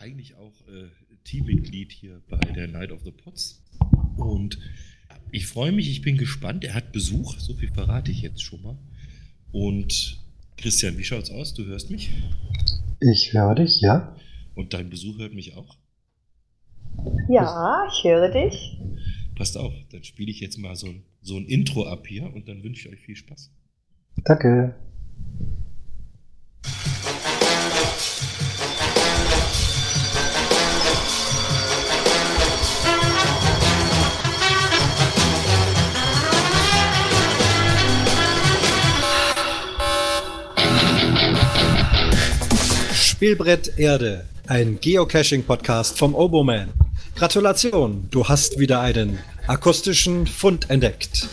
eigentlich auch äh, Teammitglied hier bei der Night of the Pots. Und ich freue mich, ich bin gespannt. Er hat Besuch, so viel verrate ich jetzt schon mal. Und Christian, wie schaut's aus? Du hörst mich? Ich höre dich, ja. Und dein Besuch hört mich auch? Ja, ich höre dich. Passt auf, dann spiele ich jetzt mal so ein, so ein Intro ab hier und dann wünsche ich euch viel Spaß. Danke. Spielbrett Erde, ein Geocaching-Podcast vom Oboman. Gratulation, du hast wieder einen akustischen Fund entdeckt.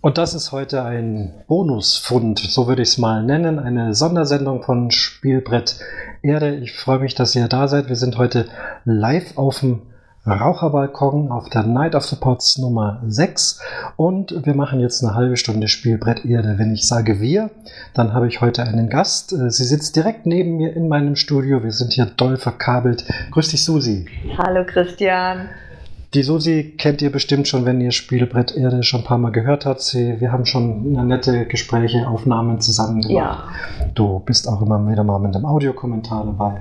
Und das ist heute ein Bonusfund, so würde ich es mal nennen, eine Sondersendung von Spielbrett Erde. Ich freue mich, dass ihr da seid. Wir sind heute live auf dem Raucherbalkon auf der Night of the Pots Nummer 6 und wir machen jetzt eine halbe Stunde Spielbrett Erde. Wenn ich sage wir, dann habe ich heute einen Gast. Äh, sie sitzt direkt neben mir in meinem Studio. Wir sind hier doll verkabelt. Grüß dich, Susi. Hallo, Christian. Die Susi kennt ihr bestimmt schon, wenn ihr Spielbrett Erde schon ein paar Mal gehört habt. Sie, wir haben schon nette Gespräche, Aufnahmen zusammen gemacht. Ja. Du bist auch immer wieder mal mit einem Audiokommentar dabei.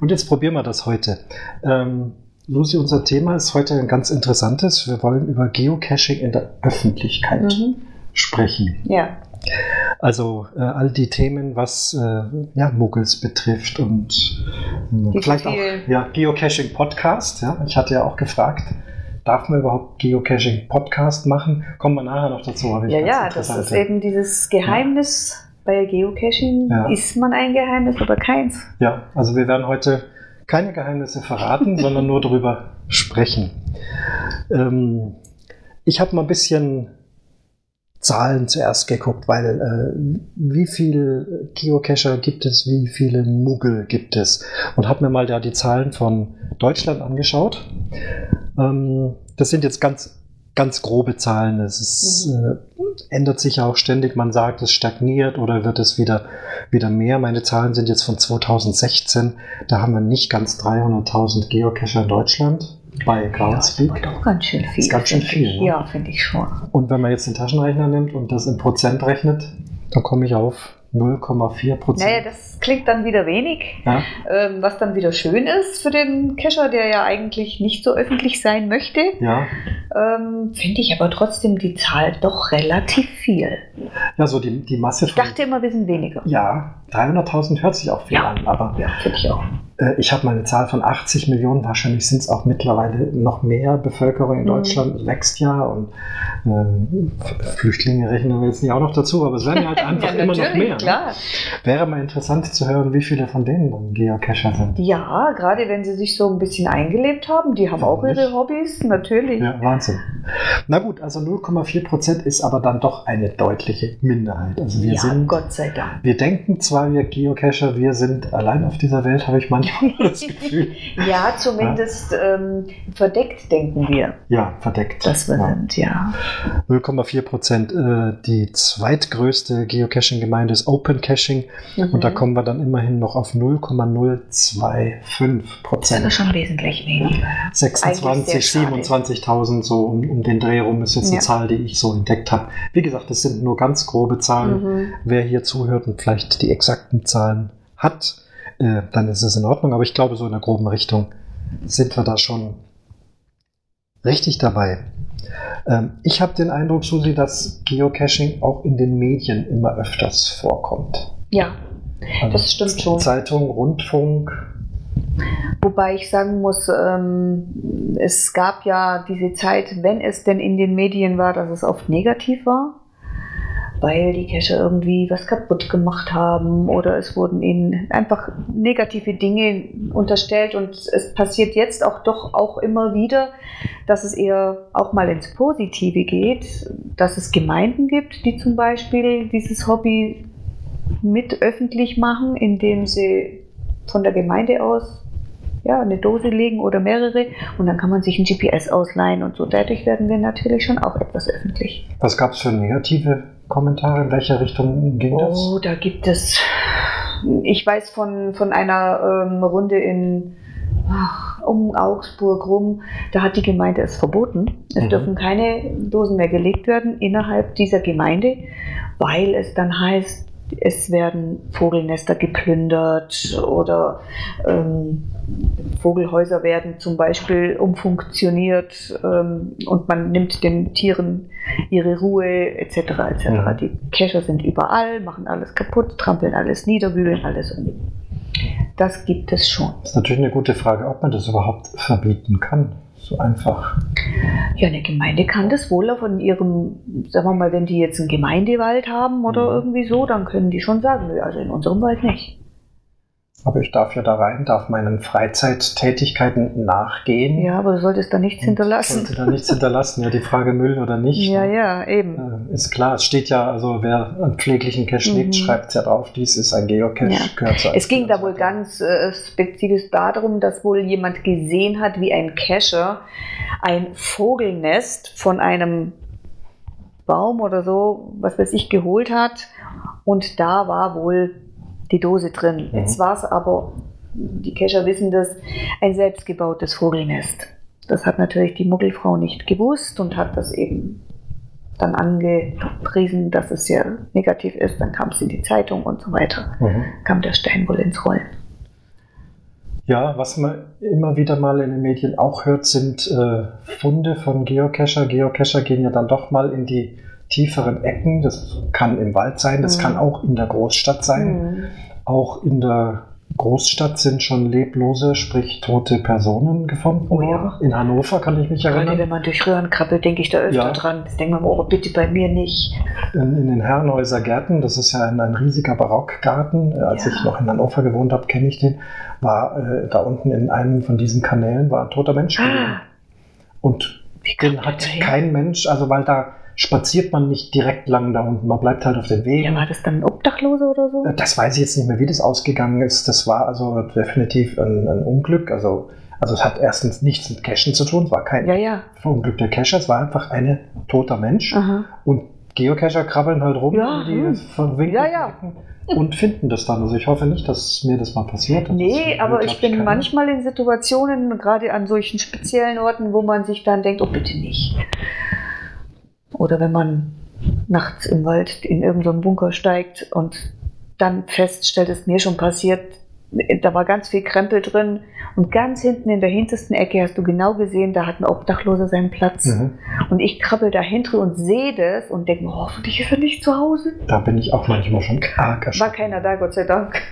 Und jetzt probieren wir das heute. Ähm, Lucy, unser Thema ist heute ein ganz interessantes. Wir wollen über Geocaching in der Öffentlichkeit mhm. sprechen. Ja. Also äh, all die Themen, was äh, ja, Muggels betrifft und äh, vielleicht auch ja, Geocaching Podcast. Ja, ich hatte ja auch gefragt, darf man überhaupt Geocaching Podcast machen? Kommen wir nachher noch dazu. ja, ja, das ist eben dieses Geheimnis. Ja. Bei Geocaching ja. ist man ein Geheimnis oder keins. Ja, also wir werden heute keine Geheimnisse verraten, sondern nur darüber sprechen. Ähm, ich habe mal ein bisschen Zahlen zuerst geguckt, weil äh, wie viele Geocacher gibt es, wie viele Muggel gibt es und habe mir mal da die Zahlen von Deutschland angeschaut. Ähm, das sind jetzt ganz ganz grobe Zahlen. Es ist, mhm. äh, ändert sich ja auch ständig. Man sagt, es stagniert oder wird es wieder, wieder mehr. Meine Zahlen sind jetzt von 2016. Da haben wir nicht ganz 300.000 Geocacher in Deutschland bei Groundspeak. Ja, das ist doch ganz schön viel. Ist ganz schön viel. Ich, ne? Ja, finde ich schon. Und wenn man jetzt den Taschenrechner nimmt und das in Prozent rechnet, dann komme ich auf 0,4 Prozent. Naja, das klingt dann wieder wenig, ja. ähm, was dann wieder schön ist für den Cacher, der ja eigentlich nicht so öffentlich sein möchte. Ja. Ähm, Finde ich aber trotzdem die Zahl doch relativ viel. Ja, so die, die Masse. Von, ich dachte immer, wir sind weniger. Ja, 300.000 hört sich auch viel ja. an, aber. Ja, finde ich auch. Äh, ich habe mal eine Zahl von 80 Millionen, wahrscheinlich sind es auch mittlerweile noch mehr. Bevölkerung in mhm. Deutschland mhm. wächst ja und äh, Flüchtlinge rechnen wir jetzt nicht auch noch dazu, aber es werden ja halt einfach ja, immer noch mehr. Ne? Klar. Wäre mal interessant zu hören, wie viele von denen dann Geocacher sind. Ja, gerade wenn sie sich so ein bisschen eingelebt haben, die haben auch ihre Hobbys, natürlich. Ja, Wahnsinn. Na gut, also 0,4 Prozent ist aber dann doch eine deutliche Minderheit. Also wir ja, sind, Gott sei Dank. Wir denken zwar, wir Geocacher, wir sind allein auf dieser Welt, habe ich manchmal das Gefühl. ja, zumindest. Ähm, verdeckt denken wir. Ja, verdeckt. Dass wir ja. sind, ja. 0,4 Prozent. Äh, die zweitgrößte Geocaching-Gemeinde ist Open Caching mhm. und da kommen wir dann immerhin noch auf 0,025 Prozent. Das ist schon wesentlich weniger. 26, 27.000 so um, um, den Dreh rum ist jetzt eine Zahl, die ich so entdeckt habe. Wie gesagt, das sind nur ganz grobe Zahlen. Mhm. Wer hier zuhört und vielleicht die exakten Zahlen hat, äh, dann ist es in Ordnung. Aber ich glaube, so in der groben Richtung sind wir da schon richtig dabei. Ähm, ich habe den Eindruck, Susi, dass Geocaching auch in den Medien immer öfters vorkommt. Ja, also das stimmt schon. Zeitung, Rundfunk. Wobei ich sagen muss, ähm, es gab ja diese Zeit, wenn es denn in den Medien war, dass es oft negativ war weil die Cacher irgendwie was kaputt gemacht haben oder es wurden ihnen einfach negative Dinge unterstellt. Und es passiert jetzt auch doch auch immer wieder, dass es eher auch mal ins Positive geht, dass es Gemeinden gibt, die zum Beispiel dieses Hobby mit öffentlich machen, indem sie von der Gemeinde aus ja, eine Dose legen oder mehrere und dann kann man sich ein GPS ausleihen und so. Dadurch werden wir natürlich schon auch etwas öffentlich. Was gab es für negative Kommentare? In welche Richtung ging das? Oh, da gibt es, ich weiß von, von einer ähm, Runde in ach, um Augsburg rum, da hat die Gemeinde es verboten. Es Mhm. dürfen keine Dosen mehr gelegt werden innerhalb dieser Gemeinde, weil es dann heißt, es werden Vogelnester geplündert oder ähm, Vogelhäuser werden zum Beispiel umfunktioniert ähm, und man nimmt den Tieren ihre Ruhe etc. etc. Mhm. Die Kescher sind überall, machen alles kaputt, trampeln alles nieder, wühlen alles um. Das gibt es schon. Das ist natürlich eine gute Frage, ob man das überhaupt verbieten kann. So einfach. Ja, eine Gemeinde kann das wohl von ihrem, sagen wir mal, wenn die jetzt einen Gemeindewald haben oder Mhm. irgendwie so, dann können die schon sagen, nö, also in unserem Wald nicht. Aber ich darf ja da rein, darf meinen Freizeittätigkeiten nachgehen. Ja, aber du solltest da nichts hinterlassen. Sollte da nichts hinterlassen. Ja, die Frage Müll oder nicht. Ja, ne? ja, eben. Äh, Ist klar, es steht ja, also wer einen pfleglichen Cache Mhm. legt, schreibt es ja drauf, dies ist ein Geocache, Ja. gehört Es ging da wohl ganz äh, spezifisch darum, dass wohl jemand gesehen hat, wie ein Cacher ein Vogelnest von einem Baum oder so, was weiß ich, geholt hat. Und da war wohl die Dose drin. Mhm. Jetzt war es aber, die Cacher wissen das, ein selbstgebautes Vogelnest. Das hat natürlich die Muggelfrau nicht gewusst und hat das eben dann angepriesen, dass es ja negativ ist. Dann kam es in die Zeitung und so weiter Mhm. kam der Stein wohl ins Rollen. Ja, was man immer wieder mal in den Medien auch hört, sind äh, Funde von Geocacher. Geocacher gehen ja dann doch mal in die tieferen Ecken. Das kann im Wald sein, das Mhm. kann auch in der Großstadt sein. Mhm. Auch in der Großstadt sind schon leblose, sprich tote Personen gefunden Oh ja. worden. In Hannover kann ich mich Gerade erinnern. wenn man durch Röhren krabbelt, denke ich da öfter Ja. dran. Das denkt man, oh, bitte bei mir nicht. In, in den Herrenhäuser Gärten, das ist ja ein, ein riesiger Barockgarten. Äh, Als Ja. ich noch in Hannover gewohnt habe, kenne ich den. War äh, da unten in einem von diesen Kanälen war ein toter Mensch. Ah, Und den hat kein Mensch, also weil da spaziert man nicht direkt lang da unten, man bleibt halt auf den Ja, Wegen. war das dann ein Obdachloser oder so? Das weiß ich jetzt nicht mehr, wie das ausgegangen ist. Das war also definitiv ein, ein Unglück. Also, also es hat erstens nichts mit Cashen zu tun, es war kein Ja, ja. Verunglück der Cacher, es war einfach ein toter Mensch. Aha. Und Geocacher krabbeln halt rum Ja, die hm. verwinkelten Ja, ja. Und finden das dann. Also ich hoffe nicht, dass mir das mal passiert. Das Nee, aber ich bin keiner. manchmal in Situationen, gerade an solchen speziellen Orten, wo man sich dann denkt, oh bitte nicht. Oder wenn man nachts im Wald in irgendeinen Bunker steigt und dann feststellt, es ist mir schon passiert, da war ganz viel Krempel drin und ganz hinten in der hintersten Ecke hast du genau gesehen, da hat ein Obdachloser seinen Platz. Mhm. Und ich krabbel dahinter und sehe das und denke mir, hoffentlich ist er nicht zu Hause. Da bin ich auch manchmal schon arg War keiner da, Gott sei Dank.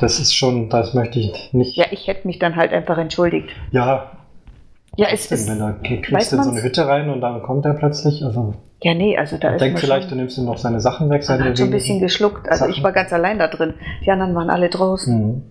Das ist schon, das möchte ich nicht. Ja, ich hätte mich dann halt einfach entschuldigt. Ja, Ja, es denn ist. wenn er kriegst weiß in so eine Hütte rein und dann kommt er plötzlich. Also Ja, nee, also da ist denk vielleicht, du nimmst ihm noch seine Sachen weg, seine hat schon ein bisschen geschluckt. Also ich Sachen. war ganz allein da drin. Die anderen waren alle draußen. Mhm.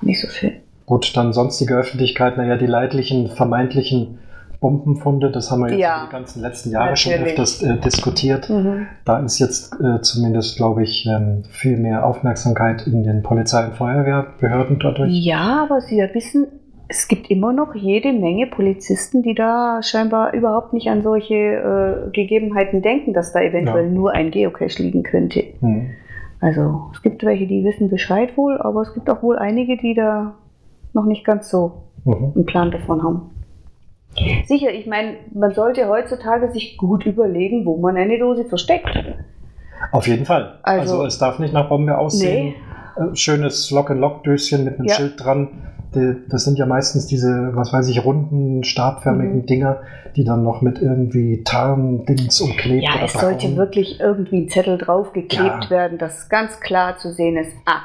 Nicht so viel. Gut, dann sonstige Öffentlichkeit, naja, die leidlichen, vermeintlichen Bombenfunde, das haben wir jetzt Ja, die ganzen letzten Jahre schon öfters äh, diskutiert. Mhm. Da ist jetzt äh, zumindest, glaube ich, ähm, viel mehr Aufmerksamkeit in den Polizei- und Feuerwehrbehörden dadurch. Ja, aber Sie ja wissen, es gibt immer noch jede Menge Polizisten, die da scheinbar überhaupt nicht an solche äh, Gegebenheiten denken, dass da eventuell Ja. nur ein Geocache liegen könnte. Hm. Also es gibt welche, die wissen Bescheid wohl, aber es gibt auch wohl einige, die da noch nicht ganz so Mhm. einen Plan davon haben. Sicher, ich meine, man sollte heutzutage sich gut überlegen, wo man eine Dose versteckt. Auf jeden Fall. Also, Also- es darf nicht nach Bombe aussehen. Äh, schönes Lock-and-Lock-Döschen mit einem Ja. Schild dran. Die, das sind ja meistens diese, was weiß ich, runden, stabförmigen Mhm. Dinger, die dann noch mit irgendwie Tarndings umklebt Ja, es sollte braun. wirklich irgendwie ein Zettel draufgeklebt Ja. werden, dass ganz klar zu sehen ist, ah,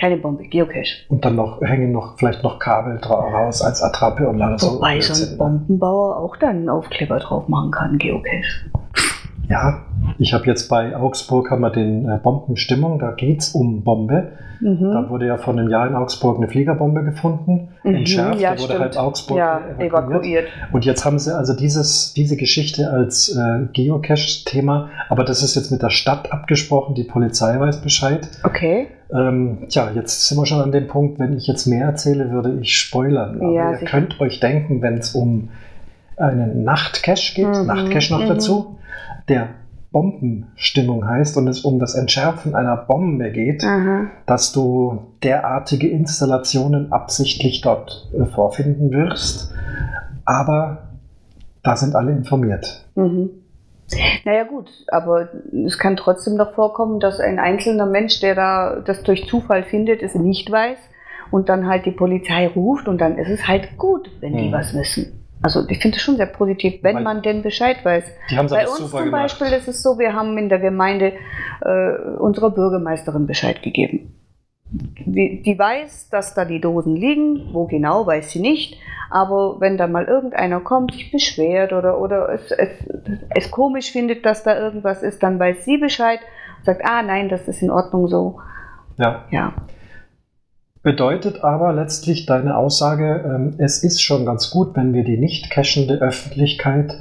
keine Bombe, Geocache. Und dann noch hängen noch vielleicht noch Kabel raus als Attrappe und lauter so. Wobei so ein ne? Bombenbauer auch dann einen Aufkleber drauf machen kann, Geocache. Ja, ich habe jetzt bei Augsburg haben wir den äh, Bombenstimmung, da geht's um Bombe. Da Mhm. wurde ja vor einem Jahr in Augsburg eine Fliegerbombe gefunden, Mhm, entschärft, ja, da wurde stimmt. halt Augsburg Ja, evakuiert. evakuiert. Und jetzt haben sie also dieses, diese Geschichte als äh, Geocache-Thema, aber das ist jetzt mit der Stadt abgesprochen, die Polizei weiß Bescheid. Okay. Ähm, tja, jetzt sind wir schon an dem Punkt, wenn ich jetzt mehr erzähle, würde ich spoilern. Aber Ja, ihr sicher. könnt euch denken, wenn es um einen Nachtcache geht, Mhm, Nachtcache noch mhm. dazu, der Bombenstimmung heißt und es um das Entschärfen einer Bombe geht, Aha. dass du derartige Installationen absichtlich dort äh, vorfinden wirst. Aber da sind alle informiert. Mhm. Naja gut, aber es kann trotzdem noch vorkommen, dass ein einzelner Mensch, der da das durch Zufall findet, es nicht weiß und dann halt die Polizei ruft und dann ist es halt gut, wenn die Mhm. was wissen. Also ich finde es schon sehr positiv, wenn Weil- man denn Bescheid weiß. Die haben Bei uns zum gemacht. Beispiel ist es so, wir haben in der Gemeinde äh, unserer Bürgermeisterin Bescheid gegeben. Die, die weiß, dass da die Dosen liegen, wo genau, weiß sie nicht. Aber wenn da mal irgendeiner kommt, sich beschwert oder, oder es, es, es komisch findet, dass da irgendwas ist, dann weiß sie Bescheid und sagt, ah nein, das ist in Ordnung so. Ja. Ja, Bedeutet aber letztlich deine Aussage, ähm, es ist schon ganz gut, wenn wir die nicht cachende Öffentlichkeit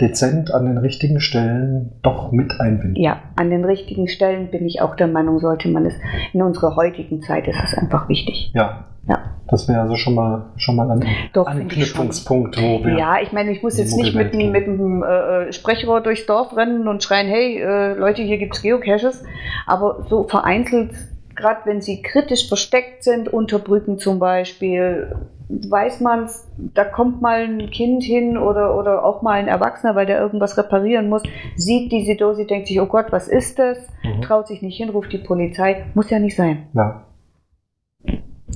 dezent an den richtigen Stellen doch mit einbinden. ja, an den richtigen Stellen bin ich auch der Meinung, sollte man es. In unserer heutigen Zeit ist es einfach wichtig. Ja. Ja. Das wäre also schon mal, schon mal ein Doch. Anknüpfungspunkt, wo wir. Ja, ich meine, ich muss jetzt nicht mit, mit dem äh, äh, Sprechrohr durchs Dorf rennen und schreien, hey äh, Leute, hier gibt's Geocaches. Aber so vereinzelt, gerade wenn sie kritisch versteckt sind, unter Brücken zum Beispiel, weiß man's, da kommt mal ein Kind hin oder, oder auch mal ein Erwachsener, weil der irgendwas reparieren muss, sieht diese Dose, denkt sich, oh Gott, was ist das? Mhm. Traut sich nicht hin, ruft die Polizei. Muss ja nicht sein. ja.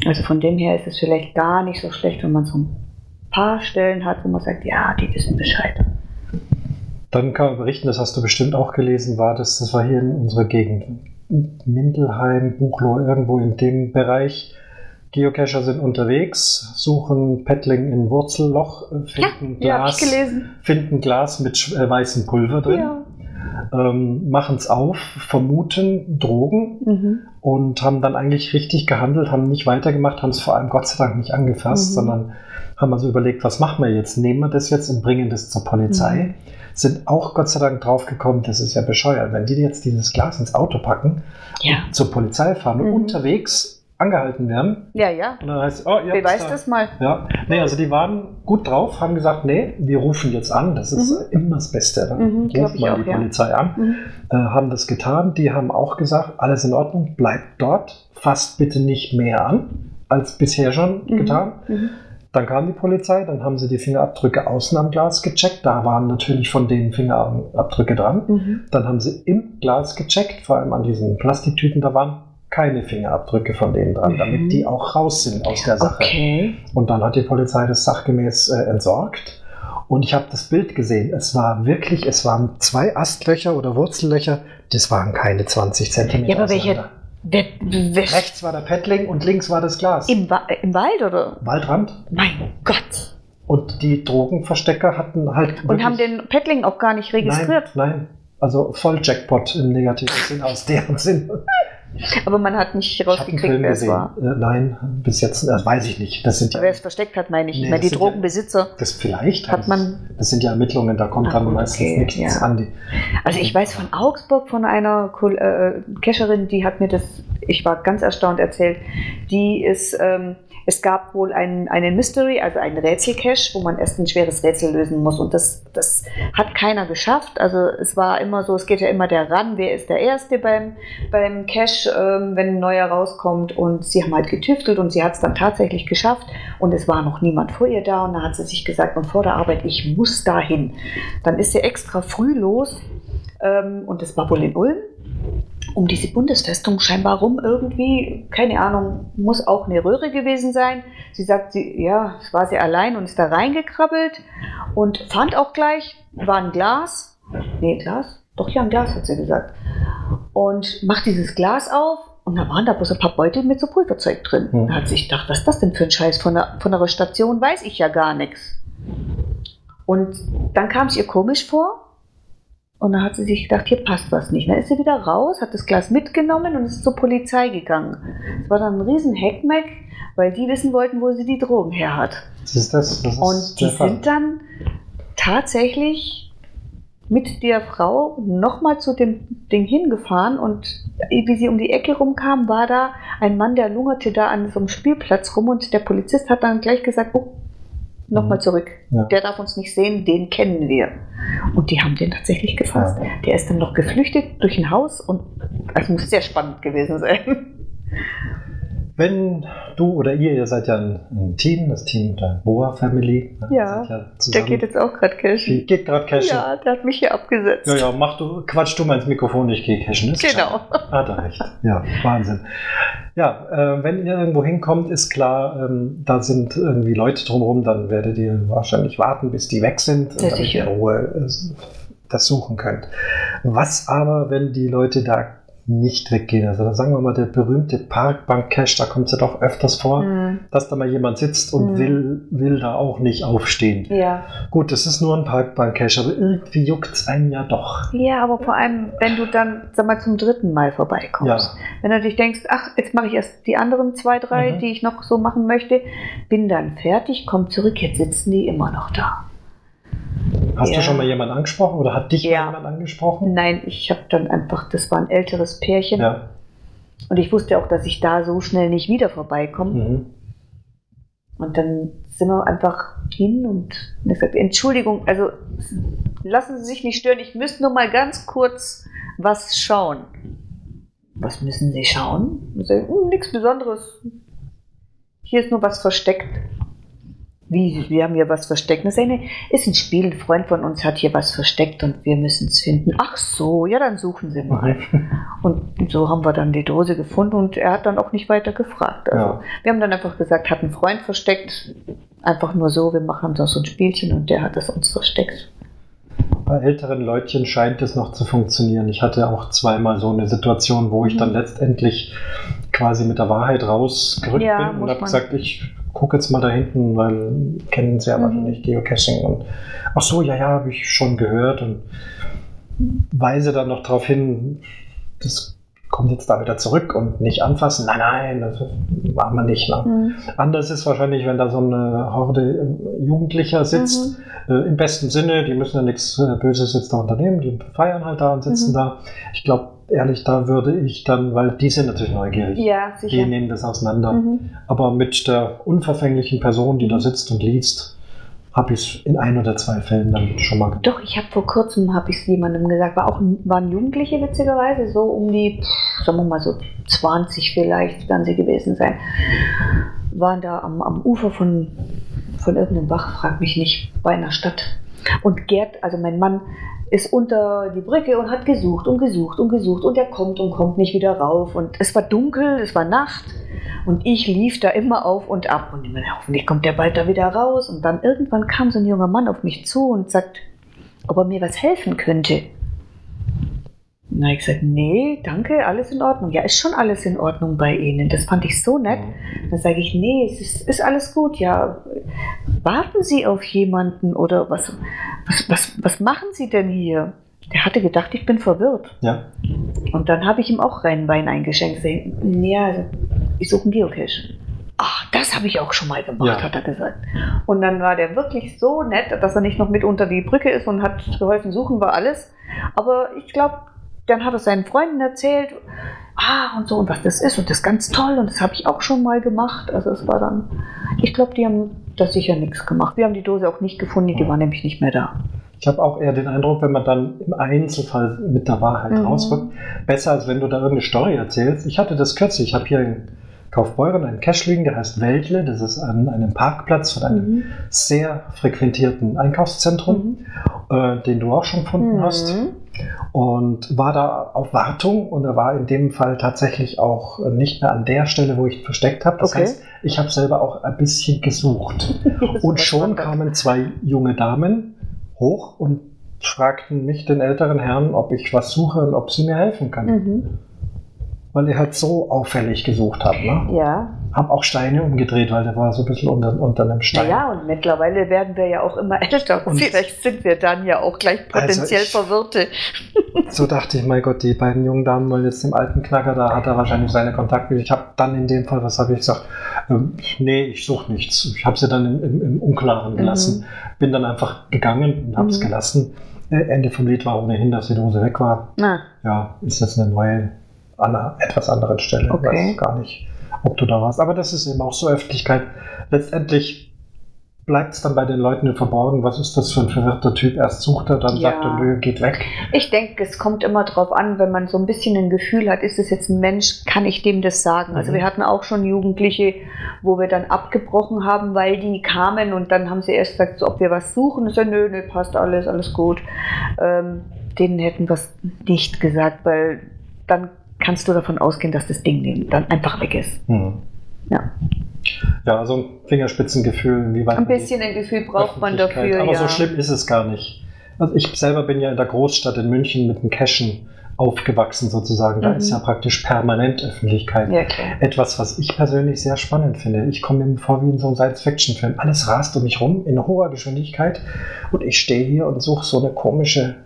Also von dem her ist es vielleicht gar nicht so schlecht, wenn man so ein paar Stellen hat, wo man sagt, ja, die wissen Bescheid. Dann kann man berichten, das hast du bestimmt auch gelesen, war das, das war hier in unserer Gegend. Mindelheim, Buchloh, irgendwo in dem Bereich. Geocacher sind unterwegs, suchen Paddling in Wurzelloch, äh, finden, Ja, Glas, gelesen. finden Glas mit äh, weißem Pulver drin, Ja. ähm, machen es auf, vermuten Drogen Mhm. und haben dann eigentlich richtig gehandelt, haben nicht weitergemacht, haben es vor allem Gott sei Dank nicht angefasst, Mhm. sondern haben also überlegt, was machen wir jetzt? Nehmen wir das jetzt und bringen das zur Polizei? Mhm. Sind auch Gott sei Dank draufgekommen, das ist ja bescheuert, wenn die jetzt dieses Glas ins Auto packen, Ja. zur Polizei fahren und Mhm. unterwegs angehalten werden Ja, ja. und dann heißt es, oh, habt's Beweis da. das mal. Ja, nee, also die waren gut drauf, haben gesagt, nee, wir rufen jetzt an, das ist immer das Beste. Dann Mhm, ruft man auch, die ja. Polizei an Mhm. äh, haben das getan. Die haben auch gesagt, alles in Ordnung, bleibt dort, fasst bitte nicht mehr an, als bisher schon Mhm. getan. Dann kam die Polizei, dann haben sie die Fingerabdrücke außen am Glas gecheckt. Da waren natürlich von denen Fingerabdrücke dran. Mhm. Dann haben sie im Glas gecheckt, vor allem an diesen Plastiktüten, da waren keine Fingerabdrücke von denen dran, Mhm. damit die auch raus sind aus der Sache. Okay. Und dann hat die Polizei das sachgemäß äh, entsorgt. Und ich habe das Bild gesehen. Es war wirklich, es waren zwei Astlöcher oder Wurzellöcher. Das waren keine 20 Zentimeter. Ja, aber welche- wer, Rechts war der Paddling und links war das Glas. im, Wa Im Wald oder? Waldrand. Mein Gott. Und die Drogenverstecker hatten halt. Und haben den Paddling auch gar nicht registriert. Nein, nein. Also voll Jackpot im negativen Sinn, aus deren Sinn. Aber man hat nicht rausgekriegt, wer es war. Äh, nein, bis jetzt, das weiß ich nicht. Das sind ja, Wer es versteckt hat, meine ich. Nee, das die sind ja- Drogenbesitzer. das vielleicht Hat man- Das sind ja Ermittlungen, da kommt Ah, dann meistens okay, nichts ja. an die. Also ich weiß von Augsburg von einer äh, Cacherin, die hat mir das, ich war ganz erstaunt erzählt, die ist, ähm, es gab wohl einen, einen Mystery, also einen Rätselcache, wo man erst ein schweres Rätsel lösen muss. Und das, das hat keiner geschafft. Also es war immer so, es geht ja immer der ran, wer ist der Erste beim, beim Cache, ähm, wenn ein neuer rauskommt. Und sie haben halt getüftelt und sie hat es dann tatsächlich geschafft. Und es war noch niemand vor ihr da. Und da hat sie sich gesagt, und vor der Arbeit, ich muss dahin. Dann ist sie extra früh los ähm, und das war wohl in Ulm, um diese Bundesfestung scheinbar rum irgendwie, keine Ahnung, muss auch eine Röhre gewesen sein. Sie sagt, sie, ja, es war sie allein und ist da reingekrabbelt und fand auch gleich, war ein Glas, nee, Glas, doch ja, ein Glas, hat sie gesagt. Und macht dieses Glas auf und da waren da bloß ein paar Beutel mit so Pulverzeug drin. Hm. Da hat sich gedacht, was ist das denn für ein Scheiß? Von der, von der Station weiß ich ja gar nichts. Und dann kam es ihr komisch vor. Und dann hat sie sich gedacht, hier passt was nicht. Dann ist sie wieder raus, hat das Glas mitgenommen und ist zur Polizei gegangen. Es war dann ein riesen Heckmeck, weil die wissen wollten, wo sie die Drogen her hat. Das ist das. das ist Und die Fall. sind dann tatsächlich mit der Frau nochmal zu dem Ding hingefahren und wie sie um die Ecke rumkam, war da ein Mann, der lungerte da an so einem Spielplatz rum und der Polizist hat dann gleich gesagt, oh, nochmal Mhm. zurück. Ja. Der darf uns nicht sehen, den kennen wir. Und die haben den tatsächlich gefasst. Ja. Der ist dann noch geflüchtet durch ein Haus und das muss sehr spannend gewesen sein. Wenn du oder ihr, ihr seid ja ein, ein Team, das Team der Boa Family. ne? Ja, seid Der geht jetzt auch gerade cashen. Die geht gerade cashen. Ja, der hat mich hier abgesetzt. Ja, ja, mach du, quatsch du mal ins Mikrofon, ich gehe cashen. Ist Genau. klar. Hat er recht. Ja, Wahnsinn. Ja, äh, wenn ihr irgendwo hinkommt, ist klar, ähm, da sind irgendwie Leute drumherum, dann werdet ihr wahrscheinlich warten, bis die weg sind, Sehr damit ihr in Ruhe äh, das suchen könnt. Was aber, wenn die Leute da nicht weggehen? Also sagen wir mal, der berühmte Parkbank-Cache, da kommt es ja doch öfters vor, Mhm. dass da mal jemand sitzt und Mhm. will, will da auch nicht aufstehen. Ja. Gut, das ist nur ein Parkbank-Cache, aber irgendwie juckt es einen ja doch. Ja, aber vor allem, wenn du dann, sag mal, zum dritten Mal vorbeikommst. Ja. Wenn du dich denkst, ach, jetzt mache ich erst die anderen zwei, drei, Mhm. die ich noch so machen möchte, bin dann fertig, komm zurück, jetzt sitzen die immer noch da. Hast Ja. du schon mal jemanden angesprochen oder hat dich Ja. mal jemand angesprochen? Nein, ich habe dann einfach, das war ein älteres Pärchen Ja. und ich wusste auch, dass ich da so schnell nicht wieder vorbeikomme. Mhm. Und dann sind wir einfach hin und gesagt, Entschuldigung, also lassen Sie sich nicht stören, ich müsste nur mal ganz kurz was schauen. Was müssen Sie schauen? Sagen, "Hm, nichts Besonderes. Hier ist nur was versteckt. Wie, wir haben hier was versteckt. Das ist, eine, ist ein Spiel, ein Freund von uns hat hier was versteckt und wir müssen es finden. Ach so, ja, dann suchen Sie mal. Mhm. Und so haben wir dann die Dose gefunden und er hat dann auch nicht weiter gefragt. Also Ja. wir haben dann einfach gesagt, hat ein Freund versteckt. Einfach nur so, wir machen so ein Spielchen und der hat es uns versteckt. Bei älteren Leutchen scheint es noch zu funktionieren. Ich hatte auch zweimal so eine Situation, wo ich Mhm. dann letztendlich quasi mit der Wahrheit rausgerückt Ja, bin und habe gesagt, ich gucke jetzt mal da hinten, weil kennen Sie ja Mhm. wahrscheinlich Geocaching und ach so, ja, ja, habe ich schon gehört und weise dann noch darauf hin, das kommt jetzt da wieder zurück und nicht anfassen. Nein, nein, das machen wir nicht. Ne? Mhm. Anders ist wahrscheinlich, wenn da so eine Horde äh, Jugendlicher sitzt, Mhm. äh, im besten Sinne, die müssen ja nichts äh, Böses jetzt da unternehmen, die feiern halt da und sitzen Mhm. da. Ich glaube, ehrlich, da würde ich dann, weil die sind natürlich neugierig, Ja, die nehmen das auseinander. Mhm. Aber mit der unverfänglichen Person, die da sitzt und liest, habe ich es in ein oder zwei Fällen dann schon mal gemacht. Doch, ich habe vor kurzem, habe ich es jemandem gesagt, war auch, waren Jugendliche witzigerweise, so um die, sagen wir mal so 20 vielleicht, werden sie gewesen sein, waren da am, am Ufer von, von irgendeinem Bach, frag mich nicht, bei einer Stadt. Und Gerd, also mein Mann, ist unter die Brücke und hat gesucht und gesucht und gesucht und er kommt und kommt nicht wieder rauf. Und es war dunkel, es war Nacht und ich lief da immer auf und ab und immer, hoffentlich kommt der bald da wieder raus. Und dann irgendwann kam so ein junger Mann auf mich zu und sagt, ob er mir was helfen könnte. Na, ich gesagt, nee, danke, alles in Ordnung. Ja, ist schon alles in Ordnung bei Ihnen. Das fand ich so nett. Dann sage ich, nee, es ist, ist alles gut, ja. Warten Sie auf jemanden oder was, was, was, was machen Sie denn hier? Der hatte gedacht, ich bin verwirrt. Ja. Und dann habe ich ihm auch reinen Wein eingeschenkt. Ja, also, ich suche einen Geocache. Ach, das habe ich auch schon mal gemacht, Ja. hat er gesagt. Und dann war der wirklich so nett, dass er nicht noch mit unter die Brücke ist und hat geholfen, suchen war alles. Aber ich glaube, dann hat er seinen Freunden erzählt, ah und so und was das ist und das ist ganz toll und das habe ich auch schon mal gemacht. Also es war dann, ich glaube, die haben da sicher nichts gemacht. Wir haben die Dose auch nicht gefunden, die war nämlich nicht mehr da. Ich habe auch eher den Eindruck, wenn man dann im Einzelfall mit der Wahrheit Mhm. rausrückt, besser als wenn du da irgendeine Story erzählst. Ich hatte das kürzlich, ich habe hier in Kaufbeuren einen Cache liegen, der heißt Weltle, das ist an einem Parkplatz von einem Mhm. sehr frequentierten Einkaufszentrum, äh, den du auch schon gefunden hast. Und war da auf Wartung und er war in dem Fall tatsächlich auch nicht mehr an der Stelle, wo ich ihn versteckt habe. Das Okay. heißt, ich habe selber auch ein bisschen gesucht. Und schon kamen zwei junge Damen hoch und fragten mich, den älteren Herrn, ob ich was suche und ob sie mir helfen kann. Mhm. Weil er halt so auffällig gesucht hat. Ne? Ja, Hab auch Steine umgedreht, weil der war so ein bisschen unter, unter einem Stein. naja, und mittlerweile werden wir ja auch immer älter. Und- Vielleicht sind wir dann ja auch gleich potenziell Also ich- Verwirrte. So dachte ich, mein Gott, die beiden jungen Damen wollen jetzt dem alten Knacker, da hat er wahrscheinlich seine Kontakte. Ich habe dann in dem Fall, was habe ich gesagt, ähm, nee, ich suche nichts. Ich habe sie dann im, im, im Unklaren Mhm. gelassen. Bin dann einfach gegangen und habe es Mhm. gelassen. Äh, Ende vom Lied war ohnehin, dass die Dose weg war. Na, Ja, ist jetzt eine neue, an einer etwas anderen Stelle. Okay. Weiß gar nicht, ob du da warst. Aber das ist eben auch so Öffentlichkeit. Letztendlich bleibt es dann bei den Leuten im Verborgen. Was ist das für ein verwirrter Typ? Erst sucht er, dann Ja. sagt er, nö, geht weg. Ich denke, es kommt immer drauf an, wenn man so ein bisschen ein Gefühl hat, ist es jetzt ein Mensch, kann ich dem das sagen? Also Mhm. wir hatten auch schon Jugendliche, wo wir dann abgebrochen haben, weil die kamen und dann haben sie erst gesagt, ob wir was suchen. Ich so, nö, nö, passt alles, alles gut. Ähm, denen hätten wir es nicht gesagt, weil dann kannst du davon ausgehen, dass das Ding dann einfach weg ist. Hm. Ja. Ja, also ein Fingerspitzengefühl, wie weit Ein bisschen ein Gefühl braucht man dafür, Aber ja. so schlimm ist es gar nicht. Also ich selber bin ja in der Großstadt in München mit dem Cashen aufgewachsen sozusagen. Da Mhm. ist ja praktisch permanent Öffentlichkeit. Ja. Etwas, was ich persönlich sehr spannend finde. Ich komme mir vor wie in so einem Science-Fiction-Film. Alles rast um mich rum in hoher Geschwindigkeit und ich stehe hier und suche so eine komische.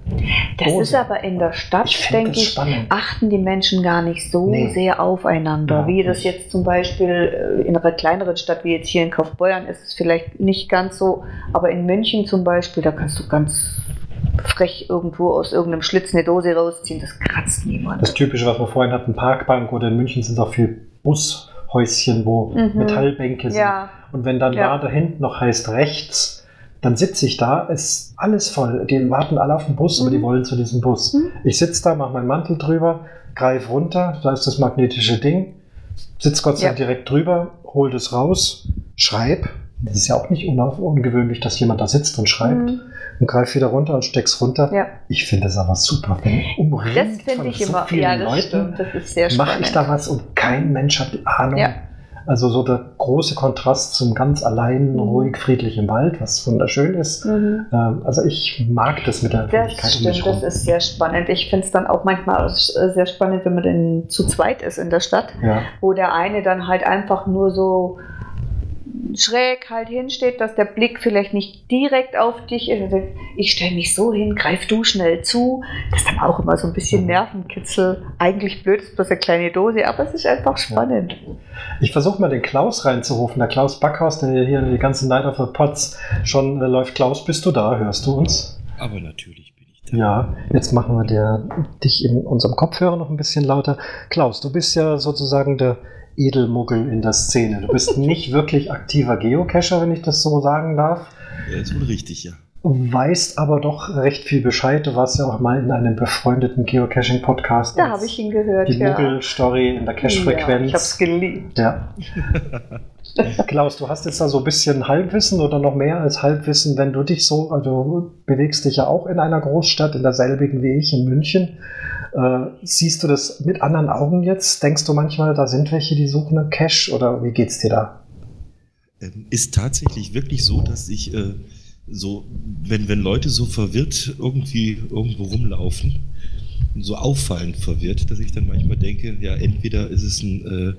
Das Dose. ist aber in der Stadt, Ich finde denke das ich, spannend. achten die Menschen gar nicht so Nee. sehr aufeinander. Ja, wie das nicht. jetzt zum Beispiel äh, in einer kleineren Stadt wie jetzt hier in Kaufbeuern ist es vielleicht nicht ganz so, aber in München zum Beispiel, da kannst du ganz frech irgendwo aus irgendeinem Schlitz eine Dose rausziehen, das kratzt niemand. Das Typische, was wir vorhin hatten, Parkbank oder in München sind auch viel Bushäuschen, wo Mhm. Metallbänke sind. ja, Und wenn dann Ja. da hinten noch heißt rechts, dann sitze ich da, ist alles voll. Die warten alle auf den Bus, aber Mhm. die wollen zu diesem Bus. Mhm. Ich sitze da, mache meinen Mantel drüber, greife runter, da ist das magnetische Ding, sitze Gott sei Dank Ja. direkt drüber, hol das raus, schreib. Das ist ja auch nicht ungewöhnlich, dass jemand da sitzt und schreibt Mhm. Und greif wieder runter und steck's runter. ja. Ich finde das aber super. Wenn umringt das finde ich so immer, vielen ja, das Leuten, stimmt, das ist sehr mache ich da was und kein Mensch hat Ahnung. Ja. Also so der große Kontrast zum ganz allein, Mhm. ruhig, friedlichen Wald, was wunderschön ist. Mhm. Ähm, also ich mag das mit der Öffentlichkeit Das stimmt, das ist sehr spannend. Ich finde es dann auch manchmal auch sehr spannend, wenn man denn zu zweit ist in der Stadt. ja. wo der eine dann halt einfach nur so schräg halt hinsteht, dass der Blick vielleicht nicht direkt auf dich ist. Also ich stelle mich so hin, greif du schnell zu. Das ist dann auch immer so ein bisschen Mhm. Nervenkitzel. Eigentlich blöd ist bloß eine kleine Dose, aber es ist einfach spannend. Ich versuche mal den Klaus reinzurufen. Der Klaus Backhaus, der hier die ganze Night of the Pots schon äh, läuft. Klaus, bist du da? Hörst du uns? Aber natürlich bin ich da. Ja, jetzt machen wir der, dich in unserem Kopfhörer noch ein bisschen lauter. Klaus, du bist ja sozusagen der Edelmuggel in der Szene. Du bist nicht wirklich aktiver Geocacher, wenn ich das so sagen darf. Ja, ist wohl richtig, ja. Weißt aber doch recht viel Bescheid. Du warst ja auch mal in einem befreundeten Geocaching-Podcast. Da habe ich ihn gehört. Die ja. Muggel-Story in der Ja, ich habe es Cache-Frequenz. geliebt. Ja. Klaus, du hast jetzt da so ein bisschen Halbwissen oder noch mehr als Halbwissen, wenn du dich so, also du bewegst dich ja auch in einer Großstadt, in derselbigen wie ich, in München. Äh, siehst du das mit anderen Augen jetzt? Denkst du manchmal, da sind welche, die suchen einen Cache oder wie geht's dir da? Ähm, ist tatsächlich wirklich so, dass ich äh, so, wenn, wenn Leute so verwirrt irgendwie irgendwo rumlaufen, so auffallend verwirrt, dass ich dann manchmal denke, ja, entweder ist es ein, äh,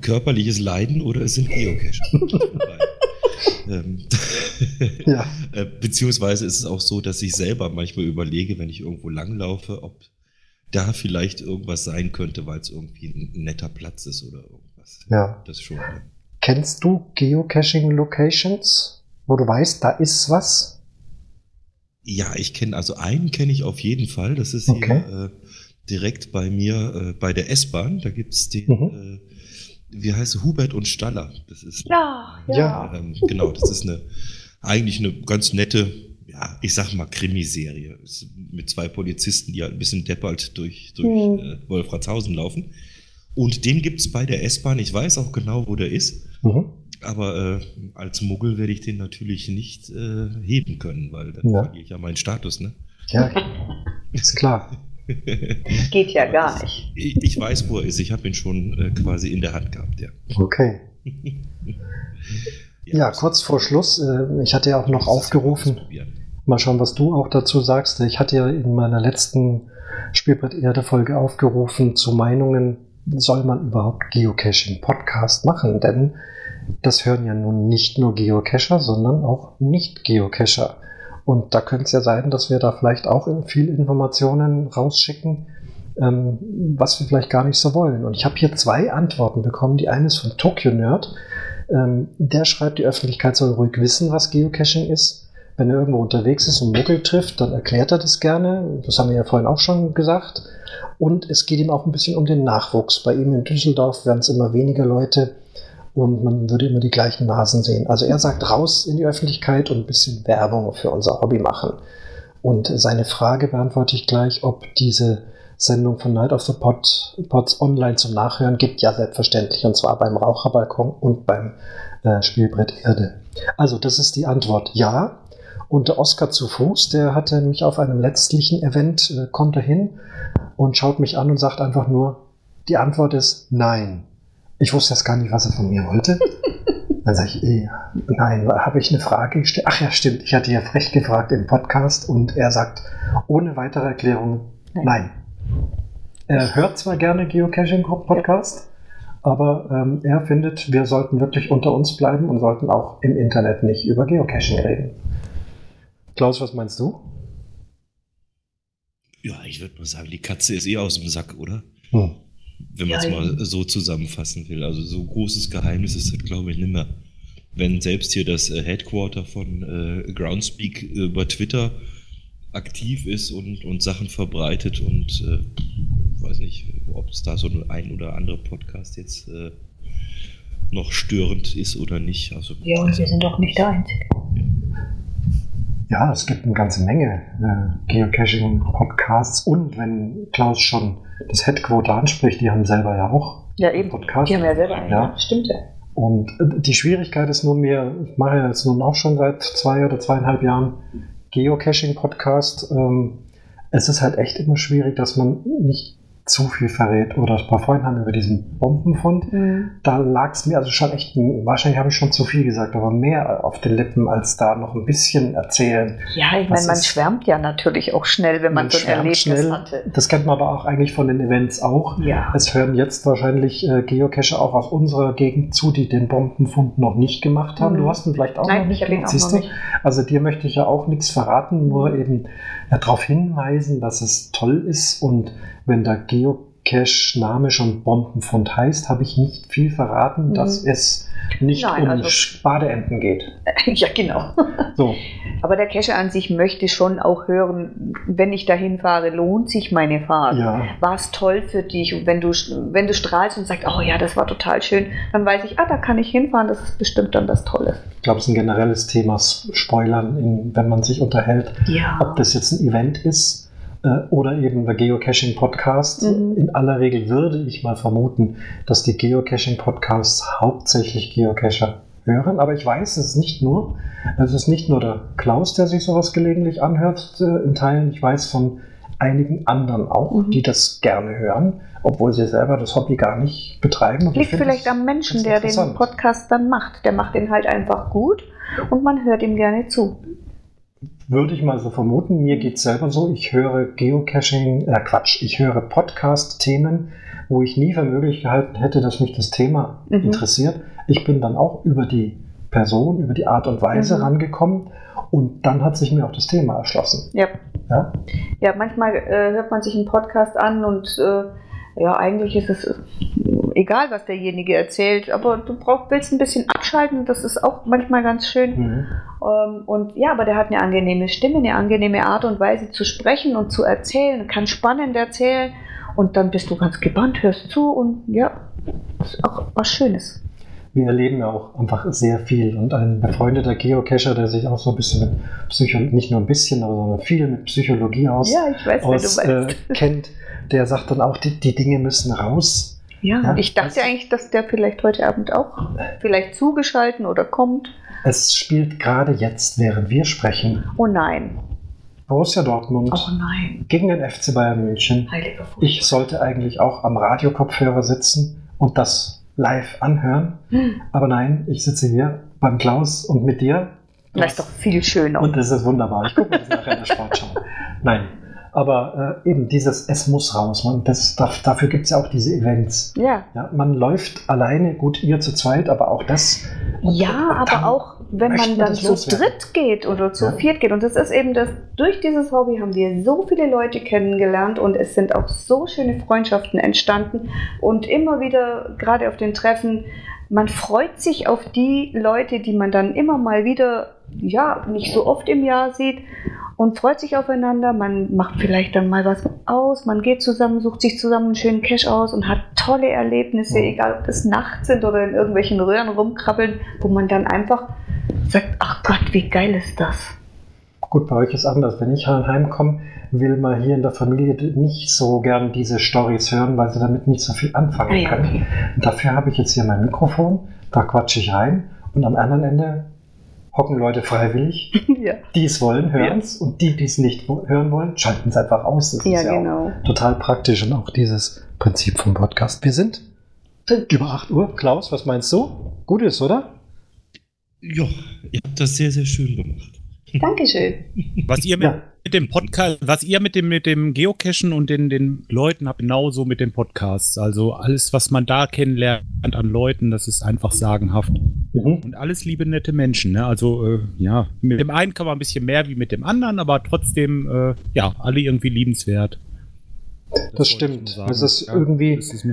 körperliches Leiden oder es sind Geocacher. ähm, Ja. äh, beziehungsweise ist es auch so, dass ich selber manchmal überlege, wenn ich irgendwo langlaufe, ob da vielleicht irgendwas sein könnte, weil es irgendwie ein netter Platz ist oder irgendwas. Ja. Das schon. Ne? Kennst du Geocaching-Locations, wo du weißt, da ist was? Ja, ich kenne, also einen kenne ich auf jeden Fall. Das ist Okay. hier äh, direkt bei mir äh, bei der S-Bahn. Da gibt's den, Mhm. äh, wie heißt es, Hubert und Staller. Das ist Ja, ja. Ja. ähm, genau, das ist eine eigentlich eine ganz nette, ja, ich sag mal Krimiserie. Ist mit zwei Polizisten, die halt ein bisschen deppert durch, durch Mhm. äh, Wolfratshausen laufen. Und den gibt's bei der S-Bahn. Ich weiß auch genau, wo der ist. Mhm. Aber äh, als Muggel werde ich den natürlich nicht äh, heben können, weil dann Ja. verliere ich ja meinen Status, ne? Ja, ist klar. Geht ja gar das- nicht. Ich, ich weiß, wo er ist. Ich habe ihn schon äh, quasi in der Hand gehabt, ja. Okay. Ja, kurz vor Schluss, äh, ich hatte ja auch noch Das aufgerufen, mal schauen, was du auch dazu sagst. Ich hatte ja in meiner letzten Spielbrett-Erde-Folge aufgerufen zu Meinungen, soll man überhaupt Geocaching-Podcast machen? Denn das hören ja nun nicht nur Geocacher, sondern auch Nicht-Geocacher. Und da könnte es ja sein, dass wir da vielleicht auch viel Informationen rausschicken, ähm, was wir vielleicht gar nicht so wollen. Und ich habe hier zwei Antworten bekommen. Die eine ist von Tokyo Nerd. Ähm, der schreibt, die Öffentlichkeit soll ruhig wissen, was Geocaching ist. wenn er irgendwo unterwegs ist und Muggel trifft, dann erklärt er das gerne. Das haben wir ja vorhin auch schon gesagt. Und es geht ihm auch ein bisschen um den Nachwuchs. Bei ihm in Düsseldorf werden es immer weniger Leute und man würde immer die gleichen Nasen sehen. Also er sagt raus in die Öffentlichkeit und ein bisschen Werbung für unser Hobby machen. Und seine Frage beantworte ich gleich, ob diese Sendung von Night of the Pot, Pots online zum Nachhören gibt. Ja, selbstverständlich. Und zwar beim Raucherbalkon und beim äh, Spielbrett Erde. Also, das ist die Antwort. Ja. Und der Oscar zu Fuß, der hatte mich auf einem letztlichen Event, äh, kommt er hin und schaut mich an und sagt einfach nur, die Antwort ist nein. Ich wusste jetzt gar nicht, was er von mir wollte. Dann sage ich, eh, nein, habe ich eine Frage gestellt? Ach ja, stimmt, ich hatte ja frech gefragt im Podcast und er sagt, ohne weitere Erklärung, nein. nein. Er hört zwar gerne Geocaching-Podcast, aber ähm, er findet, wir sollten wirklich unter uns bleiben und sollten auch im Internet nicht über Geocaching reden. Klaus, was meinst du? Ja, ich würde mal sagen, die Katze ist eh aus dem Sack, oder? Hm. Wenn man es mal so zusammenfassen will. Also so großes Geheimnis ist das, glaube ich, nicht mehr. Wenn selbst hier das äh, Headquarter von äh, Groundspeak über Twitter aktiv ist und, und Sachen verbreitet und äh, weiß nicht, ob es da so ein oder andere Podcast jetzt äh, noch störend ist oder nicht. Also, ja, und wir sind doch nicht der Einzige. Ja, es gibt eine ganze Menge äh, Geocaching-Podcasts und wenn Klaus schon das Headquarter anspricht, die haben selber ja auch ja, eben. Podcast. Die haben ja selber einen, ja. stimmt ja. Und äh, die Schwierigkeit ist nur mir, ich mache ja jetzt nun auch schon seit zwei oder zweieinhalb Jahren Geocaching-Podcast. Ähm, es ist halt echt immer schwierig, dass man nicht zu viel verrät. Oder ein paar Freunde haben über diesen Bombenfund. Mhm. Da lag es mir also schon echt, wahrscheinlich habe ich schon zu viel gesagt, aber mehr auf den Lippen, als da noch ein bisschen erzählen. Ja, ich meine, man ist, schwärmt ja natürlich auch schnell, wenn man, man so ein Erlebnis schnell. hatte. Das kennt man aber auch eigentlich von den Events auch. Ja. Es hören jetzt wahrscheinlich äh, Geocacher auch aus unserer Gegend zu, die den Bombenfund noch nicht gemacht haben. Mhm. Du hast ihn vielleicht auch Nein, noch nicht gemacht. Siehst du? Also dir möchte ich ja auch nichts verraten, nur eben ja, darauf hinweisen, dass es toll ist und wenn der Geocache-Name schon Bombenfund heißt, habe ich nicht viel verraten, mhm. dass es nicht Nein, um also, Spadeenten geht. ja, genau. So. Aber der Cache an sich möchte schon auch hören, wenn ich dahin fahre, lohnt sich meine Fahrt? Ja. War es toll für dich? Und wenn du, wenn du strahlst und sagst, oh ja, das war total schön, dann weiß ich, ah, da kann ich hinfahren, das ist bestimmt dann das Tolle. Ich glaube, es ist ein generelles Thema, Spoilern, in, wenn man sich unterhält, ja. ob das jetzt ein Event ist oder eben der Geocaching-Podcast. Mhm. In aller Regel würde ich mal vermuten, dass die Geocaching-Podcasts hauptsächlich Geocacher hören. Aber ich weiß, es ist nicht nur, es ist nicht nur der Klaus, der sich sowas gelegentlich anhört äh, in Teilen. Ich weiß von einigen anderen auch, mhm. die das gerne hören, obwohl sie selber das Hobby gar nicht betreiben. Liegt vielleicht am Menschen, der den Podcast dann macht. Der macht den halt einfach gut und man hört ihm gerne zu würde ich mal so vermuten. Mir geht es selber so. Ich höre Geocaching, äh Quatsch, ich höre Podcast-Themen, wo ich nie für möglich gehalten hätte, dass mich das Thema mhm. interessiert. Ich bin dann auch über die Person, über die Art und Weise mhm. rangekommen und dann hat sich mir auch das Thema erschlossen. Ja. Ja, ja manchmal äh, hört man sich einen Podcast an und äh, ja, eigentlich ist es egal, was derjenige erzählt, aber du brauchst, willst ein bisschen abschalten, das ist auch manchmal ganz schön. Mhm. Ähm, und ja, aber der hat eine angenehme Stimme, eine angenehme Art und Weise zu sprechen und zu erzählen, kann spannend erzählen und dann bist du ganz gebannt, hörst zu und ja, ist auch was Schönes wir erleben ja auch einfach sehr viel. Und ein befreundeter Geocacher, der sich auch so ein bisschen mit Psychologie, nicht nur ein bisschen, aber viel mit Psychologie aus, ja, weiß, aus äh, kennt, der sagt dann auch, die, die Dinge müssen raus. Ja, ja ich dachte eigentlich, dass der vielleicht heute Abend auch vielleicht zugeschalten oder kommt. Es spielt gerade jetzt, während wir sprechen. Oh nein. Borussia Dortmund oh nein. gegen den FC Bayern München. Ich sollte eigentlich auch am Radiokopfhörer sitzen und das live anhören. Hm. Aber nein, ich sitze hier beim Klaus und mit dir. Das ist doch viel schöner. Und das ist wunderbar. Ich gucke mir das nachher in der Sportschau. Nein, aber äh, eben dieses Es muss raus. Man, das, dafür gibt es ja auch diese Events. Ja. ja. Man läuft alleine, gut, ihr zu zweit, aber auch das. Ja, aber auch wenn man dann zu dritt geht oder zu ja. viert geht. Und das ist eben das, durch dieses Hobby haben wir so viele Leute kennengelernt und es sind auch so schöne Freundschaften entstanden. Und immer wieder, gerade auf den Treffen, man freut sich auf die Leute, die man dann immer mal wieder ja nicht so oft im Jahr sieht und freut sich aufeinander. Man macht vielleicht dann mal was aus, man geht zusammen, sucht sich zusammen einen schönen Cache aus und hat tolle Erlebnisse, Mhm. egal ob das nachts sind oder in irgendwelchen Röhren rumkrabbeln, wo man dann einfach sagt, ach Gott, wie geil ist das? Gut, bei euch ist anders. Wenn ich heimkomme, will man hier in der Familie nicht so gern diese Stories hören, weil sie damit nicht so viel anfangen Ah ja, können. okay. Dafür habe ich jetzt hier mein Mikrofon, da quatsche ich rein und am anderen Ende hocken Leute freiwillig, ja. die es wollen, hören es und die, die es nicht hören wollen, schalten es einfach aus. Das ja, ist ja genau. auch total praktisch und auch dieses Prinzip vom Podcast. Wir sind über 8 Uhr. Klaus, was meinst du? Gut ist, oder? Ja, ihr habt das sehr, sehr schön gemacht. Dankeschön. Was ihr mit, Ja. mit dem Podcast, was ihr mit dem, mit dem Geocachen und den, den Leuten habt, genauso mit den Podcasts. Also alles, was man da kennenlernt an Leuten, das ist einfach sagenhaft. Mhm. Und alles liebe, nette Menschen. Ne? Also, äh, ja, mit dem einen kann man ein bisschen mehr wie mit dem anderen, aber trotzdem, äh, ja, alle irgendwie liebenswert. Das ich stimmt. Es ist Ja, irgendwie das ist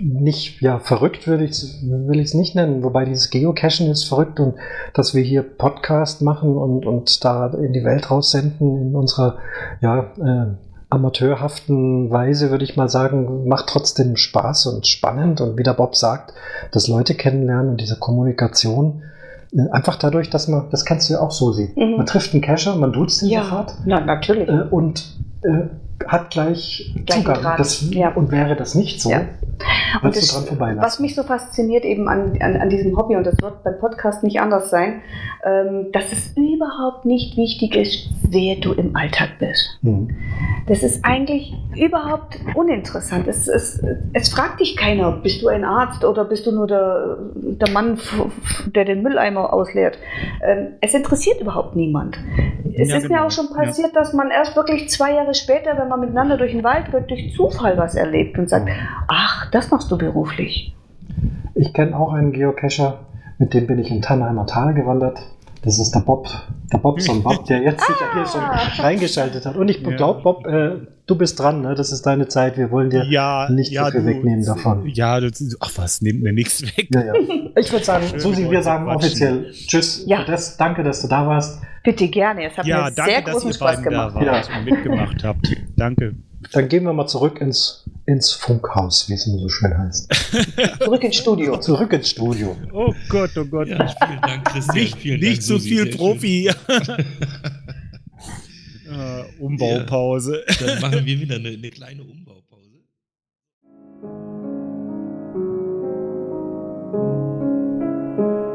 nicht, ja, verrückt würde ich will es nicht nennen, wobei dieses Geocachen ist verrückt und dass wir hier Podcast machen und, und da in die Welt raussenden in unserer, ja, äh, amateurhaften Weise, würde ich mal sagen, macht trotzdem Spaß und spannend und wie der Bob sagt, dass Leute kennenlernen und diese Kommunikation, äh, einfach dadurch, dass man, das kannst du ja auch so sehen. Mhm. Man trifft einen Cacher, man duzt ihn Ja, sofort na, natürlich. äh, und äh, hat gleich Gleich Zugang. Das, ja. Und wäre das nicht so, Ja. Und das, du dran vorbeilassen. was mich so fasziniert eben an, an, an diesem Hobby, und das wird beim Podcast nicht anders sein, ähm, dass es überhaupt nicht wichtig ist, wer du im Alltag bist. Mhm. Das ist eigentlich überhaupt uninteressant. Es, es, es fragt dich keiner, bist du ein Arzt oder bist du nur der, der Mann, der den Mülleimer ausleert. Ähm, es interessiert überhaupt niemand. Es Ja, ist genau. mir auch schon passiert, dass man erst wirklich zwei Jahre später, wenn man miteinander durch den Wald geht, durch Zufall was erlebt und sagt, ach, das machst du beruflich. Ich kenne auch einen Geocacher, mit dem bin ich im Tannheimer Tal gewandert. Das ist der Bob, der Bobson Bob, der jetzt sich hier schon reingeschaltet hat. Und ich glaube, Bob, äh, du bist dran, ne? das ist deine Zeit. Wir wollen dir. ja, nicht ja, so viel du- wegnehmen davon. Ja, das, ach was, nehmt mir nichts weg. Ja, ja. Ich würde sagen, Schön, Susi, wir sagen quatschen. offiziell Tschüss. Ja. Das, danke, dass du da warst. Bitte gerne, es hat Ja, mir danke, sehr dass großen ihr Spaß beiden da gemacht. wart Ja. und mitgemacht habt. Danke. Dann gehen wir mal zurück ins, ins Funkhaus, wie es nur so schön heißt. zurück ins Studio. Zurück ins Studio. Oh Gott, oh Gott. Ja, vielen Dank, Christian. Nicht, vielen nicht so Susi, viel Profi. uh, Umbaupause. Ja, dann machen wir wieder eine, eine kleine Umbaupause. Thank.